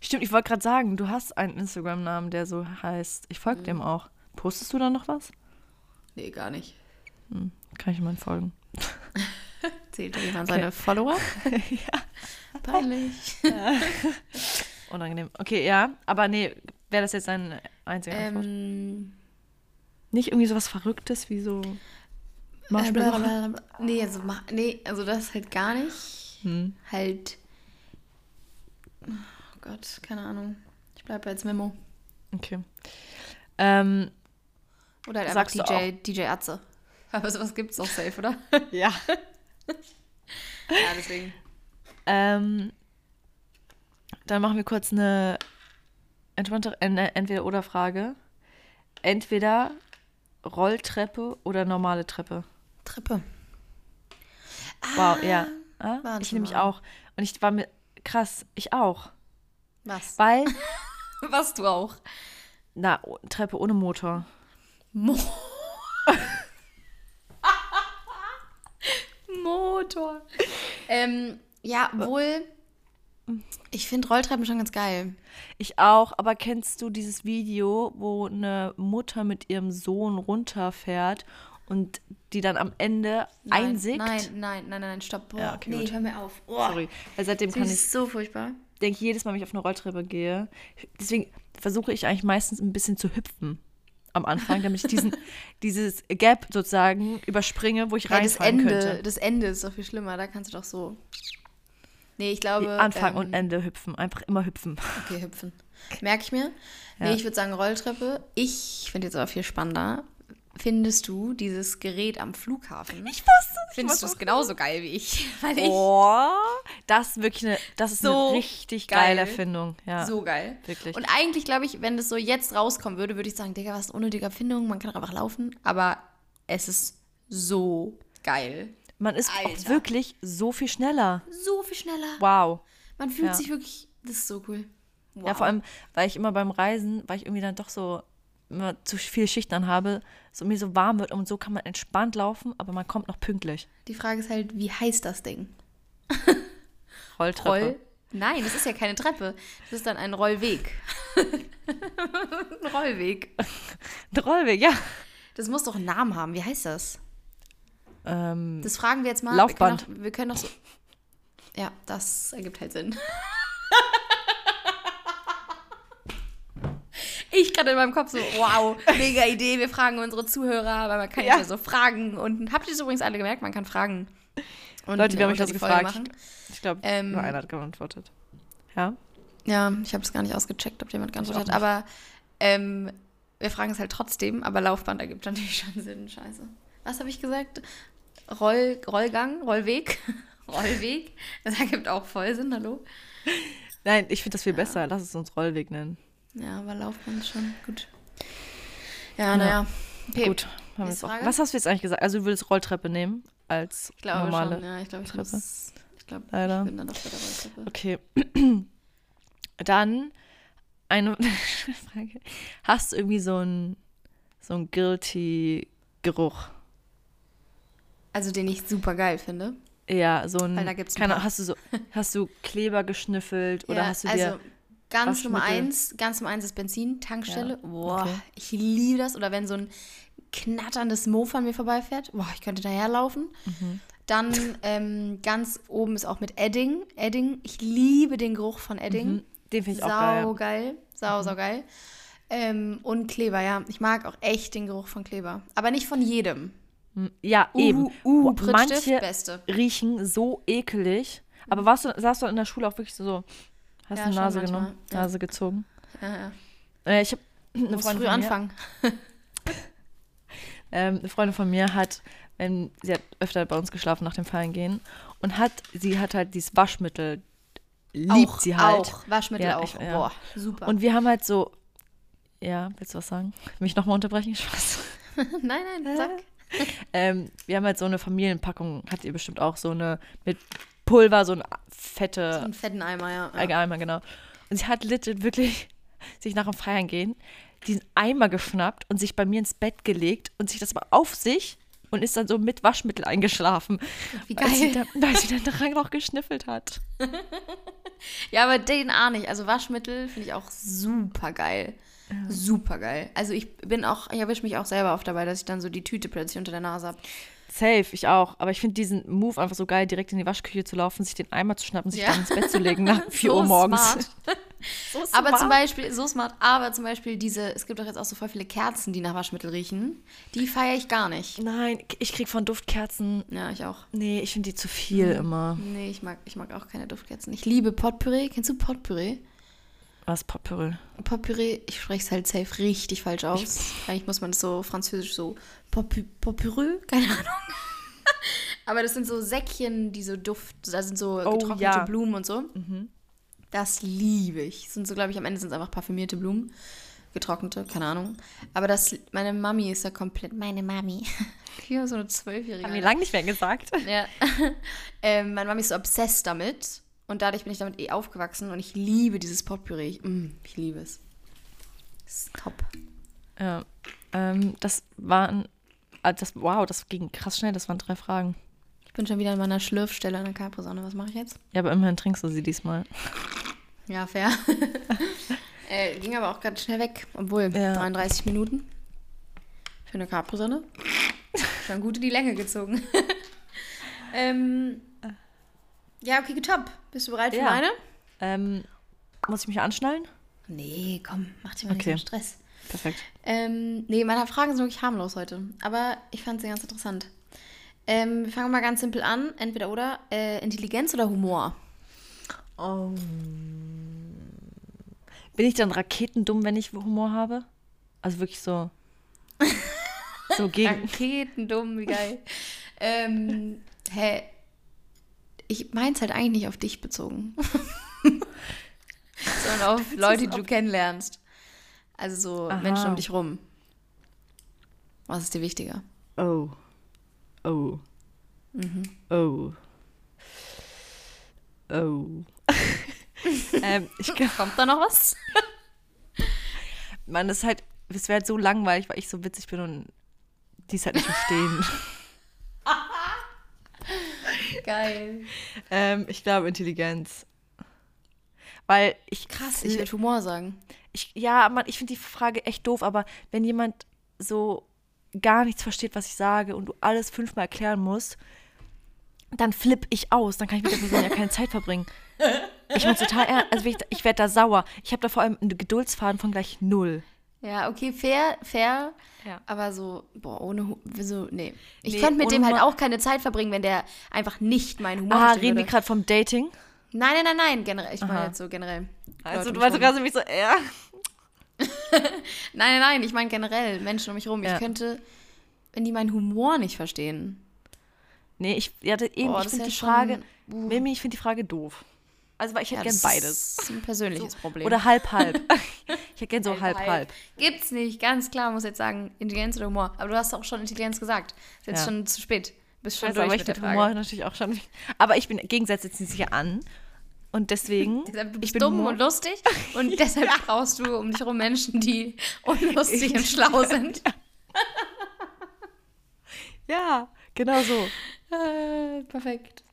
Stimmt, ich wollte gerade sagen, du hast einen Instagram-Namen, der so heißt. Ich folge dem auch. Postest du da noch was? nee, gar nicht. Kann ich mal folgen. Zählt da jemand seine Follower? ja. Peinlich. Unangenehm. Okay, ja, aber nee, wäre das jetzt dein einziger Antwort? Ähm, Nicht irgendwie sowas Verrücktes wie so äh, Marshmallow? blablabla. nee, also, nee, also das halt gar nicht. Hm. Halt. Oh Gott, keine Ahnung. Ich bleibe als Memo. Okay. Ähm, Oder halt einfach DJ, DJ Atze. Aber sowas gibt's auch safe, oder? ja. ja, deswegen. Ähm, dann machen wir kurz eine Entweder- eine Entweder-Oder-Frage. Entweder Rolltreppe oder normale Treppe. Treppe. Wow, ja. Ah, ich nämlich mal. auch. Und ich war mir krass, ich auch. Was? Weil, Was du auch. na, Treppe ohne Motor. Mo Motor. ähm, ja, wohl. Ich finde Rolltreppen schon ganz geil. Ich auch, aber kennst du dieses Video, wo eine Mutter mit ihrem Sohn runterfährt und die dann am Ende Nein, einsickt? Nein, nein, nein, nein, stopp. Boah, Ja, okay, nee, gut. hör mir auf. Oh, Sorry. Weil seitdem Das kann ich, ist so furchtbar. denke ich jedes Mal, wenn ich auf eine Rolltreppe gehe. Deswegen versuche ich eigentlich meistens ein bisschen zu hüpfen am Anfang, damit ich diesen, dieses Gap sozusagen überspringe, wo ich Ja, das reinfallen Ende, könnte. das Ende ist doch viel schlimmer. Da kannst du doch so. Nee, ich glaube. Anfang ähm, und Ende hüpfen. Einfach immer hüpfen. Okay, hüpfen. Merke ich mir. Nee, Ja. ich würde sagen Rolltreppe. Ich finde jetzt aber viel spannender. Findest du dieses Gerät am Flughafen? Ich wusste Findest du es genauso geil wie ich? Weil ich Oh, das ist wirklich eine, das ist So eine richtig geil. geile Erfindung. Ja, so geil. wirklich. Und eigentlich glaube ich, wenn das so jetzt rauskommen würde, würde ich sagen, Digga, was eine unnötige Erfindung, man kann doch einfach laufen. Aber es ist so geil. Man ist auch Alter. wirklich so viel schneller. So viel schneller. Wow. Man fühlt Ja. sich wirklich, das ist so cool. Wow. Ja, vor allem, weil ich immer beim Reisen, weil ich irgendwie dann doch so immer zu viel Schicht dann habe, so mir so warm wird und so kann man entspannt laufen, aber man kommt noch pünktlich. Die Frage ist halt, wie heißt das Ding? Rolltreppe. Roll? Nein, das ist ja keine Treppe. Das ist dann ein Rollweg. ein Rollweg. Der Rollweg, ja. Das muss doch einen Namen haben. Wie heißt das? Ähm, Das fragen wir jetzt mal. Laufband. Wir können, doch so. Ja, das ergibt halt Sinn. Ich gerade in meinem Kopf so, wow, mega Idee, wir fragen unsere Zuhörer, weil man kann Ja. ja so fragen. Und habt ihr es übrigens alle gemerkt, man kann fragen. Und Leute, wir haben euch das gefragt. machen. ich glaube, Ähm, nur einer hat geantwortet. Ja. Ja, ich habe das gar nicht ausgecheckt, ob jemand geantwortet hat. Aber ähm, wir fragen es halt trotzdem. Aber Laufband ergibt natürlich schon Sinn. Scheiße. Was habe ich gesagt? Roll, Rollgang, Rollweg. Rollweg. Das ergibt auch voll Sinn, hallo? Nein, ich finde das viel besser. Lass es uns Rollweg nennen. Ja, aber Laufband ist schon gut. Ja, naja. Okay. Gut. Was hast du jetzt eigentlich gesagt? Also du würdest Rolltreppe nehmen als Ich glaube normale. schon. Ja, ich glaube, ich Treppe. muss. Ich glaube, Leider. ich bin dann bei der Rolltreppe. Okay. Dann eine Frage. Hast du irgendwie so einen so einen guilty Geruch? Also, den ich super geil finde. Ja, so ein Weil da gibt's ein keine, paar. hast du so hast du Kleber geschnüffelt oder ja, hast du also, dir ganz Nummer eins, ganz Nummer eins ist Benzin, Tankstelle. Ja, Boah, okay. ich liebe das. Oder wenn so ein knatterndes Mofa an mir vorbeifährt. Boah, ich könnte daherlaufen. Mhm. Dann ähm, ganz oben ist auch mit Edding. Edding, ich liebe den Geruch von Edding. Mhm, den finde ich sau auch geil. Mhm. geil. Sau, sau geil. Ähm, und Kleber, ja. Ich mag auch echt den Geruch von Kleber. Aber nicht von jedem. Ja, eben. Uh, uh, Boah, Prittstift, manche beste. riechen so ekelig. Aber warst du, saßt du in der Schule auch wirklich so, hast Ja, eine Nase genommen, ja. Nase gezogen? Ja, ja. Äh, ich habe eine Freundin früh von mir, anfangen. ähm, eine Freundin von mir hat, wenn sie hat öfter bei uns geschlafen nach dem Fallen gehen und hat, sie hat halt dieses Waschmittel, liebt auch, sie halt. Auch. Waschmittel Ja, auch. ich- ja. Boah, super. Und wir haben halt so, ja, willst du was sagen? Mich nochmal unterbrechen? Spaß. nein, nein, sag. Ähm, wir haben halt so eine Familienpackung, hat ihr bestimmt auch so eine mit Pulver, so eine fette So einen fetten Eimer, ja. ja. Eimer, genau. Und sie hat legit wirklich sich nach dem Feiern gehen diesen Eimer geschnappt und sich bei mir ins Bett gelegt und sich das mal auf sich und ist dann so mit Waschmittel eingeschlafen. Wie Weil sie, geil. dann, weil sie dann daran noch geschniffelt hat. Ja, aber den auch nicht. Also Waschmittel finde ich auch super geil. Super geil. Also ich bin auch, ich erwische mich auch selber oft dabei, dass ich dann so die Tüte plötzlich unter der Nase habe. Safe, ich auch. Aber ich finde diesen Move einfach so geil, direkt in die Waschküche zu laufen, sich den Eimer zu schnappen, sich Ja. dann ins Bett zu legen nach 4 So Uhr morgens. smart. So Aber smart. zum Beispiel, so smart, aber zum Beispiel diese, es gibt doch jetzt auch so voll viele Kerzen, die nach Waschmittel riechen. Die feiere ich gar nicht. Nein, ich krieg von Duftkerzen. Ja, ich auch. Nee, ich finde die zu viel immer. Nee, ich mag, ich mag auch keine Duftkerzen. Ich liebe Potpüree. Kennst du Potpüree? Was Potpourri? Potpüree, ich spreche es halt safe richtig falsch aus. Eigentlich muss man das so französisch so Potpüree, keine Ahnung. Aber das sind so Säckchen, die so Duft, da sind so Oh, getrocknete ja. Blumen und so. Das liebe ich. Das sind so, glaube ich, am Ende sind es einfach parfümierte Blumen. Getrocknete, keine Ahnung. Aber das, meine Mami ist da komplett, meine Mami. Ich so eine Zwölfjährige. Haben wir lange nicht mehr gesagt. Ja. ähm, meine Mami ist so obsessed damit. Und dadurch bin ich damit eh aufgewachsen. Und ich liebe dieses Potpüree. Ich, mm, ich liebe es. Das ist top. Ja. Ähm, das waren, ah, das, wow, das ging krass schnell, das waren drei Fragen. Ich bin schon wieder in meiner Schlürfstelle an der Capri-Sonne. Was mache ich jetzt? Ja, aber immerhin trinkst du sie diesmal. Ja, fair. äh, ging aber auch ganz schnell weg. Obwohl, Ja. 33 Minuten. Für eine Capri-Sonne. Schon gut in die Länge gezogen. ähm, ja, okay, top. Bist du bereit für Ja. meine? Ähm, muss ich mich anschnallen? Nee, komm, mach dir mal Okay. nicht so Stress. Perfekt. Ähm, nee, meine Fragen sind wirklich harmlos heute. Aber ich fand sie ganz interessant. Ähm, wir fangen mal ganz simpel an. Entweder oder. Äh, Intelligenz oder Humor? Oh. Bin ich dann raketendumm, wenn ich Humor habe? Also wirklich so. So gegen. Raketendumm, wie geil. ähm, hä? Ich meins halt eigentlich nicht auf dich bezogen. Sondern auf Leute, die du kennenlernst. Also so Aha. Menschen um dich rum. Was ist dir wichtiger? Oh. Oh. Oh. Oh. ähm, ich glaube, Kommt da noch was? man, das ist halt, es wäre halt so langweilig, weil ich so witzig bin und die es halt nicht verstehen. Geil. ähm, ich glaube Intelligenz. Weil ich Krass, ich würde Humor sagen. ich, ja, Mann, ich finde die Frage echt doof, aber wenn jemand so gar nichts versteht, was ich sage und du alles fünfmal erklären musst, dann flipp ich aus. Dann kann ich mit der Person ja keine Zeit verbringen. Ich bin total ernst. Also ich, ich werde da sauer. Ich habe da vor allem einen Geduldsfaden von gleich null. Ja, okay, fair, fair. Ja. Aber so, boah, ohne, Hu- so, nee. Ich Nee, könnte mit dem halt Humor- auch keine Zeit verbringen, wenn der einfach nicht meinen Humor Ah, verstehen reden wir gerade vom Dating? Nein, nein, nein, nein, generell. Ich meine jetzt so generell. Also Leute du weißt mich gerade mich so, ja. Nein, nein, nein, ich meine generell Menschen um mich rum. Ja. Ich könnte, wenn die meinen Humor nicht verstehen. Nee, ich ja, das- eben, Boah, ich finde die schon- Frage, uh. Mimi, ich finde die Frage doof. Also, weil ich hätte Ja, gern das beides. ist ein persönliches Problem. Oder halb, halb. ich hätte gern so halb, halb. Gibt's nicht, ganz klar, muss jetzt sagen, Intelligenz oder Humor. Aber du hast auch schon Intelligenz gesagt. Ist jetzt Ja. schon zu spät. Bist schon Scheiße, durch aber ich mit der. Humor natürlich auch schon. Aber ich bin, Gegensätze ziehen sich ja an. Und deswegen. Deshalb, du ich bist bin dumm Humor- und lustig und deshalb brauchst du um dich herum Menschen, die unlustig und schlau sind. Ja, genau so. Äh, perfekt.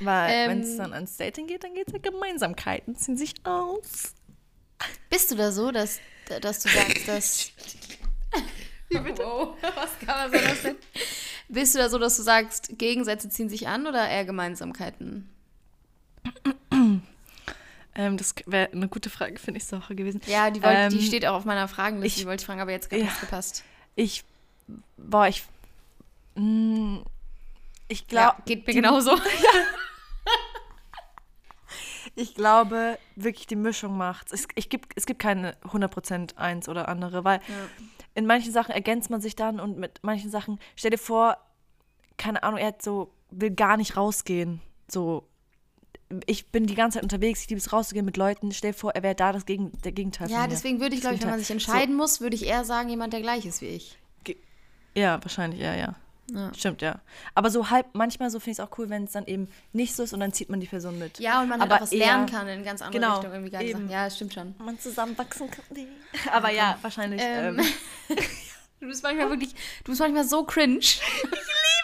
Weil, Ähm, wenn es dann ans Dating geht, dann geht es ja Gemeinsamkeiten, ziehen sich aus. Bist du da so, dass, dass du sagst, dass. Wie bitte? Wow, was kann man so das denn? Bist du da so, dass du sagst, Gegensätze ziehen sich an oder eher Gemeinsamkeiten? Ähm, das wäre eine gute Frage, finde ich, Sache gewesen. Ja, die, wollt, die Ähm, steht auch auf meiner Fragenliste, ich- die wollte ich fragen, aber jetzt gerade Ja. nicht gepasst. Ich, boah, ich, mh, ich Ja, glaube, geht mir genauso. ich glaube wirklich, die Mischung macht's. Es, ich gibt, es gibt keine 100% eins oder andere, weil in manchen Sachen ergänzt man sich dann und mit manchen Sachen, stell dir vor, keine Ahnung, er hat so, will gar nicht rausgehen. So, ich bin die ganze Zeit unterwegs, ich liebe es rauszugehen mit Leuten. Stell dir vor, er wäre da das Gegen, der Gegenteil von Ja, deswegen würde ich, glaube ich, wenn man sich entscheiden muss, würde ich eher sagen, jemand, der gleich ist wie ich. Ja, wahrscheinlich, ja, ja. Ja. Stimmt, ja. Aber so halb, manchmal so finde ich es auch cool, wenn es dann eben nicht so ist und dann zieht man die Person mit. Ja, und man Aber halt auch was eher- lernen kann in ganz andere Genau, Richtung. Irgendwie geile eben. Sachen. Ja, das stimmt schon. Man zusammenwachsen kann. Aber ja, wahrscheinlich. Ähm, Ähm, du bist manchmal wirklich, du bist manchmal so cringe.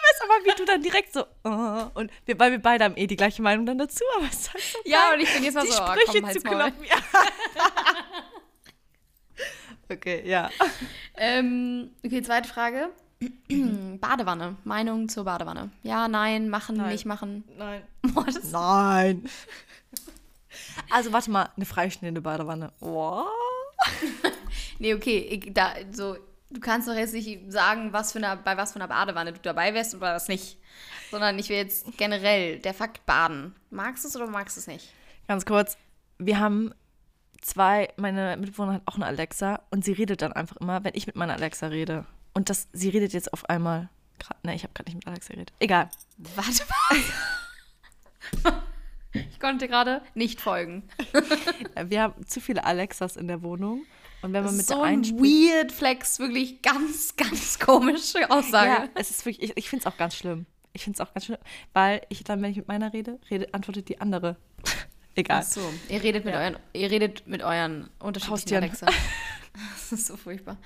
weiß aber, wie du dann direkt so. oh, und wir, weil wir beide haben eh die gleiche Meinung dann dazu, aber es ist halt so Ja, geil, und ich bin jetzt mal die so, oh, Sprüche komm, halt's zu. Ja. okay, ja. Ähm, okay, zweite Frage. Badewanne. Meinung zur Badewanne. Ja, nein, machen, Nein. nicht machen. Nein. Nein. Also warte mal, eine freistehende Badewanne. Oh. Nee, okay, ich, da, so, du kannst doch jetzt nicht sagen, was für eine, bei was für einer Badewanne du dabei wärst oder was nicht. Sondern ich will jetzt generell, der Fakt baden. Magst du es oder magst du es nicht? Ganz kurz, wir haben zwei, meine Mitbewohner hat auch eine Alexa und sie redet dann einfach immer, wenn ich mit meiner Alexa rede. Und das, sie redet jetzt auf einmal. Grad, ne, ich habe gerade nicht mit Alexa geredet. Egal. Warte mal. Ich konnte gerade nicht folgen. Wir haben zu viele Alexas in der Wohnung. Und wenn man mit so ein weird Flex, wirklich ganz, ganz komische Aussage. Ja, es ist wirklich, ich, ich finde es auch ganz schlimm. Ich finde es auch ganz schlimm, weil ich dann, wenn ich mit meiner rede, rede antwortet die andere. Egal. Ach so, ihr redet mit euren, ihr redet mit euren unterschiedlichen. Alexa. Das ist so furchtbar.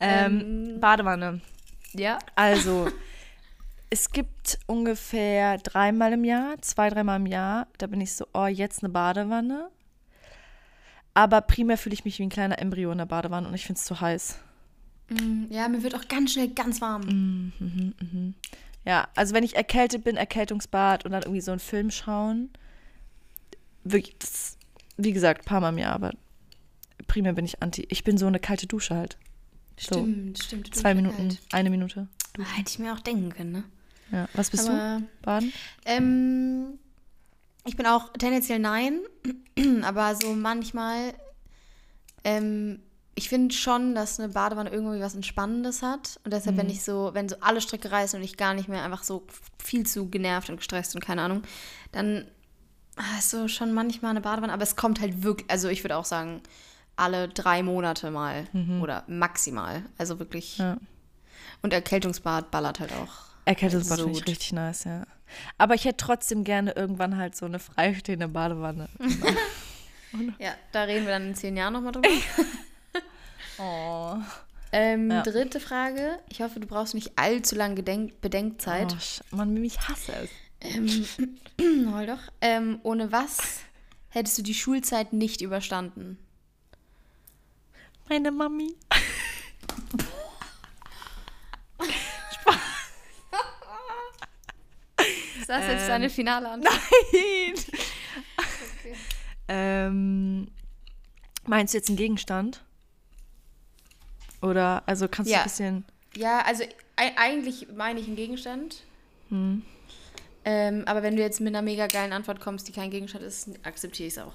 Ähm, Badewanne. Ja. Also, es gibt ungefähr dreimal im Jahr, zwei, dreimal im Jahr, da bin ich so, oh, jetzt eine Badewanne. Aber primär fühle ich mich wie ein kleiner Embryo in der Badewanne und ich finde es zu heiß. Mm, Ja, mir wird auch ganz schnell ganz warm. Ja, also wenn ich erkältet bin, Erkältungsbad und dann irgendwie so einen Film schauen, wirklich, das, wie gesagt, ein paar Mal im Jahr, aber primär bin ich anti. Ich bin so eine kalte Dusche halt. So, Stimmt, stimmt. du zwei bist Minuten, kalt. eine Minute. Ah, Hätte ich mir auch denken können, ne? Ja, was bist Aber, du? Baden? Ähm, ich bin auch tendenziell nein, aber so manchmal, ähm, ich finde schon, dass eine Badewanne irgendwie was Entspannendes hat. Und deshalb, wenn ich so, wenn so alle Stricke reißen und ich gar nicht mehr einfach so viel zu genervt und gestresst und keine Ahnung, dann ah, ist so schon manchmal eine Badewanne. Aber es kommt halt wirklich, also ich würde auch sagen, alle drei Monate mal oder maximal. Also wirklich. Ja. Und Erkältungsbad ballert halt auch. Erkältungsbad So finde ich richtig nice, ja. Aber ich hätte trotzdem gerne irgendwann halt so eine freistehende Badewanne. Ja, da reden wir dann in zehn Jahren nochmal drüber. Oh. Ähm, Ja. Dritte Frage. Ich hoffe, du brauchst nicht allzu lange Gedenk Bedenkzeit. oh Mann, ich hasse es. Ähm, hol doch. Ähm, ohne was hättest du die Schulzeit nicht überstanden? Meine Mami. Spaß. Ist das ähm, jetzt deine ähm, finale Antwort? Nein! okay. ähm, meinst du jetzt einen Gegenstand? Oder, also kannst ja. du ein bisschen. Ja, also eigentlich meine ich einen Gegenstand. Hm. Ähm, aber wenn du jetzt mit einer mega geilen Antwort kommst, die kein Gegenstand ist, akzeptiere ich es auch.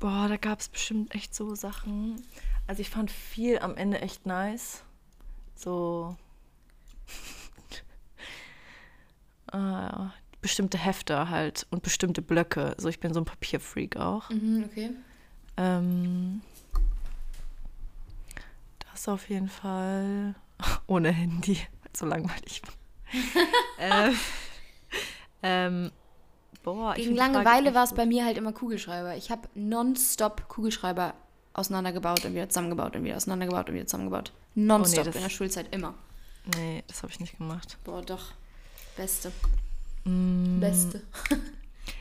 Boah, da gab es bestimmt echt so Sachen. Also ich fand viel am Ende echt nice. So. ah, bestimmte Hefte halt und bestimmte Blöcke. So, ich bin so ein Papierfreak auch. Mhm, okay. Ähm, das auf jeden Fall. Ohne Handy, so langweilig war. ähm, ähm, boah, ich Gegen Langeweile war es bei mir halt immer Kugelschreiber. Ich habe nonstop Kugelschreiber auseinandergebaut und wieder zusammengebaut und wieder auseinandergebaut und wieder zusammengebaut. Nonstop das- in der Schulzeit immer. Nee, das habe ich nicht gemacht. Boah, doch. Beste. Mm. Beste.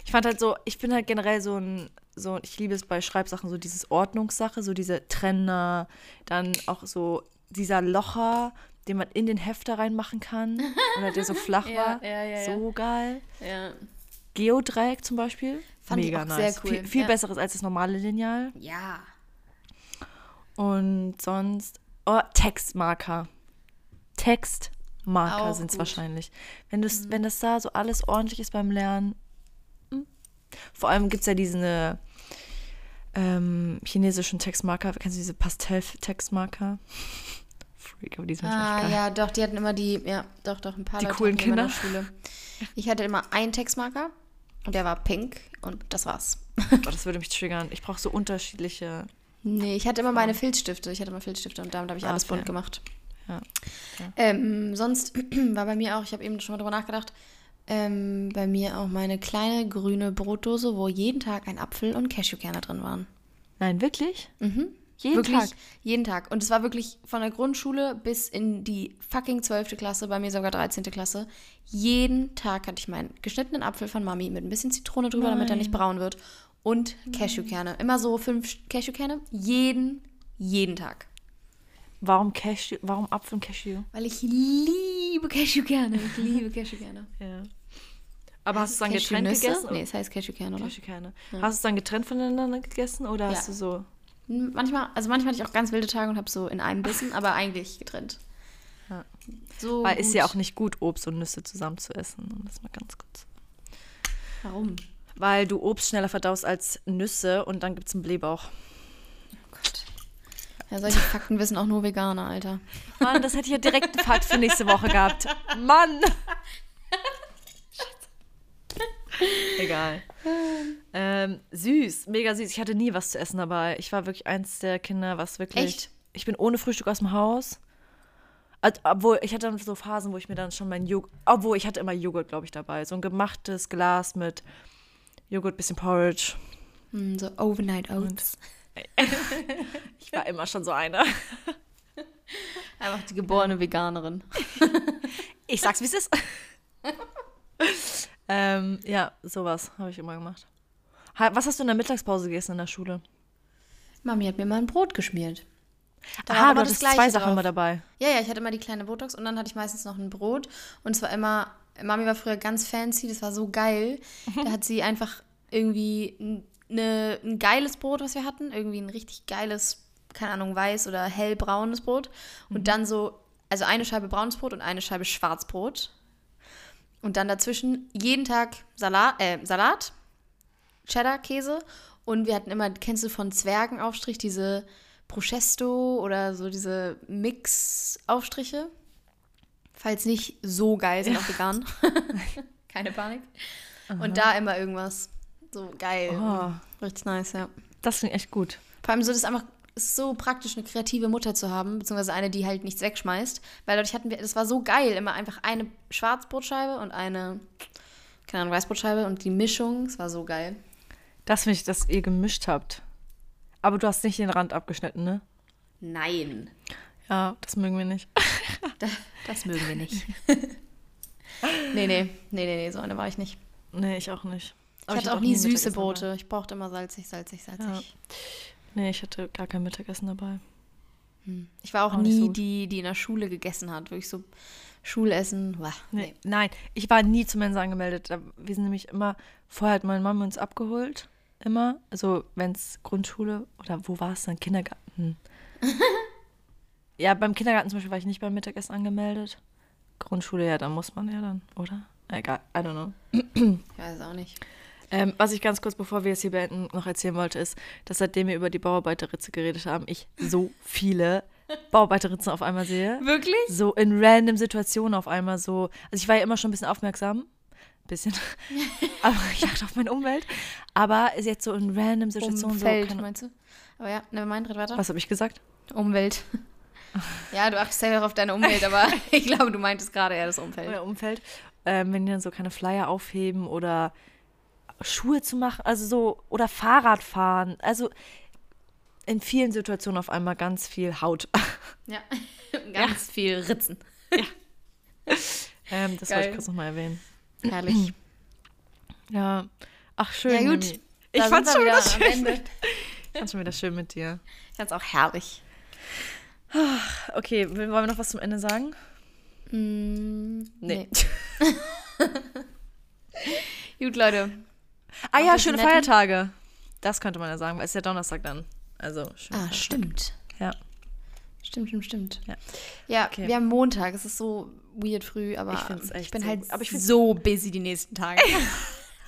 Ich fand halt so, ich bin halt generell so ein, so, ich liebe es bei Schreibsachen, so dieses Ordnungssache, so diese Trenner, dann auch so dieser Locher, den man in den Hefter reinmachen kann. Oder der so flach war. ja, ja, ja. so geil. Geodreieck zum Beispiel. Fand ich Mega auch sehr nice. cool, Viel, viel besseres als das normale Lineal. Ja. Und sonst, oh, Textmarker. Textmarker sind es wahrscheinlich. Wenn, das, wenn das da so alles ordentlich ist beim Lernen. mm. Vor allem gibt es ja diese ähm, chinesischen Textmarker. Kennst du diese Pastell-Textmarker? Freak, aber die sind Ah, echt geil. ja, doch, die hatten immer die, ja, doch, doch, ein paar Die Leute coolen in Kinder? der Schule. Ich hatte immer einen Textmarker und der war pink und das war's. Oh, das würde mich triggern. Ich brauche so unterschiedliche. Nee, ich hatte immer meine Filzstifte. Ich hatte immer Filzstifte und damit habe ich Ah, alles bunt fair. gemacht. Ja. Ähm, sonst war bei mir auch, ich habe eben schon mal drüber nachgedacht, ähm, bei mir auch meine kleine grüne Brotdose, wo jeden Tag ein Apfel und Cashewkerne drin waren. Nein, wirklich? Mhm. Jeden wirklich Tag. jeden Tag. Und es war wirklich von der Grundschule bis in die fucking 12. Klasse, bei mir sogar 13. Klasse. Jeden Tag hatte ich meinen geschnittenen Apfel von Mami mit ein bisschen Zitrone drüber, damit er nicht braun wird. Und Cashewkerne. Immer so fünf Cashewkerne. Jeden, jeden Tag. Warum Cashew? Warum Apfel und Cashew? Weil ich liebe Cashewkerne. Ich liebe Cashewkerne. Ja. Aber hast du es dann getrennt gegessen? Nee, es heißt Cashewkerne, oder? Cashewkerne. Hast du es dann getrennt voneinander gegessen oder hast Ja. du so? Manchmal, also manchmal hatte ich auch ganz wilde Tage und habe so in einem Bissen, aber eigentlich getrennt. Ja. So Weil gut. ist ja auch nicht gut, Obst und Nüsse zusammen zu essen. Um das mal ganz kurz. Warum? Weil du Obst schneller verdaust als Nüsse und dann gibt es einen Blähbauch. Oh Gott. Ja, solche Fakten wissen auch nur Veganer, Alter. Mann, das hätte ich ja direkt einen Fakt für nächste Woche gehabt. Mann! Egal. Ähm, süß, mega süß. Ich hatte nie was zu essen dabei. Ich war wirklich eins der Kinder, was wirklich. Echt? Ich bin ohne Frühstück aus dem Haus. Obwohl, ich hatte dann so Phasen, wo ich mir dann schon mein Joghurt. Obwohl, ich hatte immer Joghurt, glaube ich, dabei. So ein gemachtes Glas mit Joghurt, bisschen Porridge. Hm, so Overnight Oats. Ich war immer schon so eine. Einfach die geborene Veganerin. Ich sag's, wie es ist. Ähm, ja, sowas habe ich immer gemacht. Ha- Was hast du in der Mittagspause gegessen in der Schule? Mami hat mir mal ein Brot geschmiert. Da war Aha, aber du das zwei Sachen drauf. immer dabei. Ja, ja, ich hatte immer die kleine Botox und dann hatte ich meistens noch ein Brot. Und es war immer, Mami war früher ganz fancy, das war so geil. Da hat sie einfach irgendwie ein, ne, ein geiles Brot, was wir hatten. Irgendwie ein richtig geiles, keine Ahnung, weiß oder hellbraunes Brot. Und dann so, also eine Scheibe braunes Brot und eine Scheibe Schwarzbrot. Und dann dazwischen jeden Tag Salat, äh, Salat, Cheddar-Käse. Und wir hatten immer, kennst du von Zwergenaufstrich diese Prosciutto oder so diese Mix-Aufstriche? Falls nicht so geil sind, auch vegan. Keine Panik. Und da immer irgendwas. So geil. Oh. Richtig nice, ja. Das klingt echt gut. Vor allem so, das ist einfach ist so praktisch, eine kreative Mutter zu haben, beziehungsweise eine, die halt nichts wegschmeißt. Weil dadurch hatten wir, das war so geil, immer einfach eine Schwarzbrotscheibe und eine, keine Ahnung, Weißbrotscheibe und die Mischung, es war so geil. Das finde ich, dass ihr gemischt habt. Aber du hast nicht den Rand abgeschnitten, ne? Nein. Ja, das mögen wir nicht. Das, das mögen wir nicht. nee, nee, nee, nee, nee, so eine war ich nicht. Nee, ich auch nicht. Ich Aber hatte auch nie nie süße Brote. Ich brauchte immer salzig, salzig, salzig. Ja. Nee, ich hatte gar kein Mittagessen dabei. Ich war auch, Auch nie so. die, die in der Schule gegessen hat. Wirklich so Schulessen. Wah, Nee, nein, ich war nie zur Mensa angemeldet. Wir sind nämlich immer, vorher hat meine Mama uns abgeholt. Immer. Also, wenn es Grundschule oder wo war es dann? Kindergarten. ja, beim Kindergarten zum Beispiel war ich nicht beim Mittagessen angemeldet. Grundschule, ja, da muss man ja dann, oder? Egal, I don't know. Ich weiß auch nicht. Ähm, was ich ganz kurz, bevor wir es hier beenden, noch erzählen wollte, ist, dass seitdem wir über die Bauarbeiterritze geredet haben, ich so viele Bauarbeiterritzen auf einmal sehe. Wirklich? So in random Situationen auf einmal so. Also ich war ja immer schon ein bisschen aufmerksam. Bisschen. aber ich achte auf meine Umwelt. Aber ist jetzt so in random Situationen Umfeld, so. Keine, meinst du? Aber ja, never mind, red weiter. was habe ich gesagt? Umwelt. Ja, du achtest selber auf deine Umwelt, aber ich glaube, du meintest gerade eher das Umfeld. Euer Umfeld. Ähm, wenn die dann so keine Flyer aufheben oder Schuhe zu machen, also so, oder Fahrrad fahren. Also in vielen Situationen auf einmal ganz viel Haut. Ja, ganz viel Ritzen. ähm, das wollte Geil. ich kurz nochmal erwähnen. Herrlich. Ja. Ach, schön. Ja, gut. Ich Da fand's sind schon wieder am schön. Ende. Ich fand's schon wieder schön mit dir. Ich fand's auch herrlich. Okay, wollen wir noch was zum Ende sagen? Mm, Nee. Gut, Leute. Ah ja, schöne netten- Feiertage. Das könnte man ja sagen, weil es ist ja Donnerstag dann. Also, schön. Ah, stimmt. Ja. Stimmt, stimmt, stimmt. Ja. Ja, Okay. wir haben Montag. Es ist so weird früh, aber Ich ich bin so- halt aber ich so busy die nächsten Tage.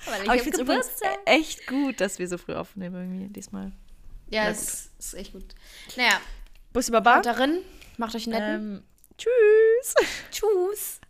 Aber ich hab finde es echt gut, dass wir so früh aufnehmen irgendwie diesmal. Ja, es ist echt gut. Naja, Bussi Baba. haut darin. Macht euch einen netten. Ähm, tschüss. Tschüss.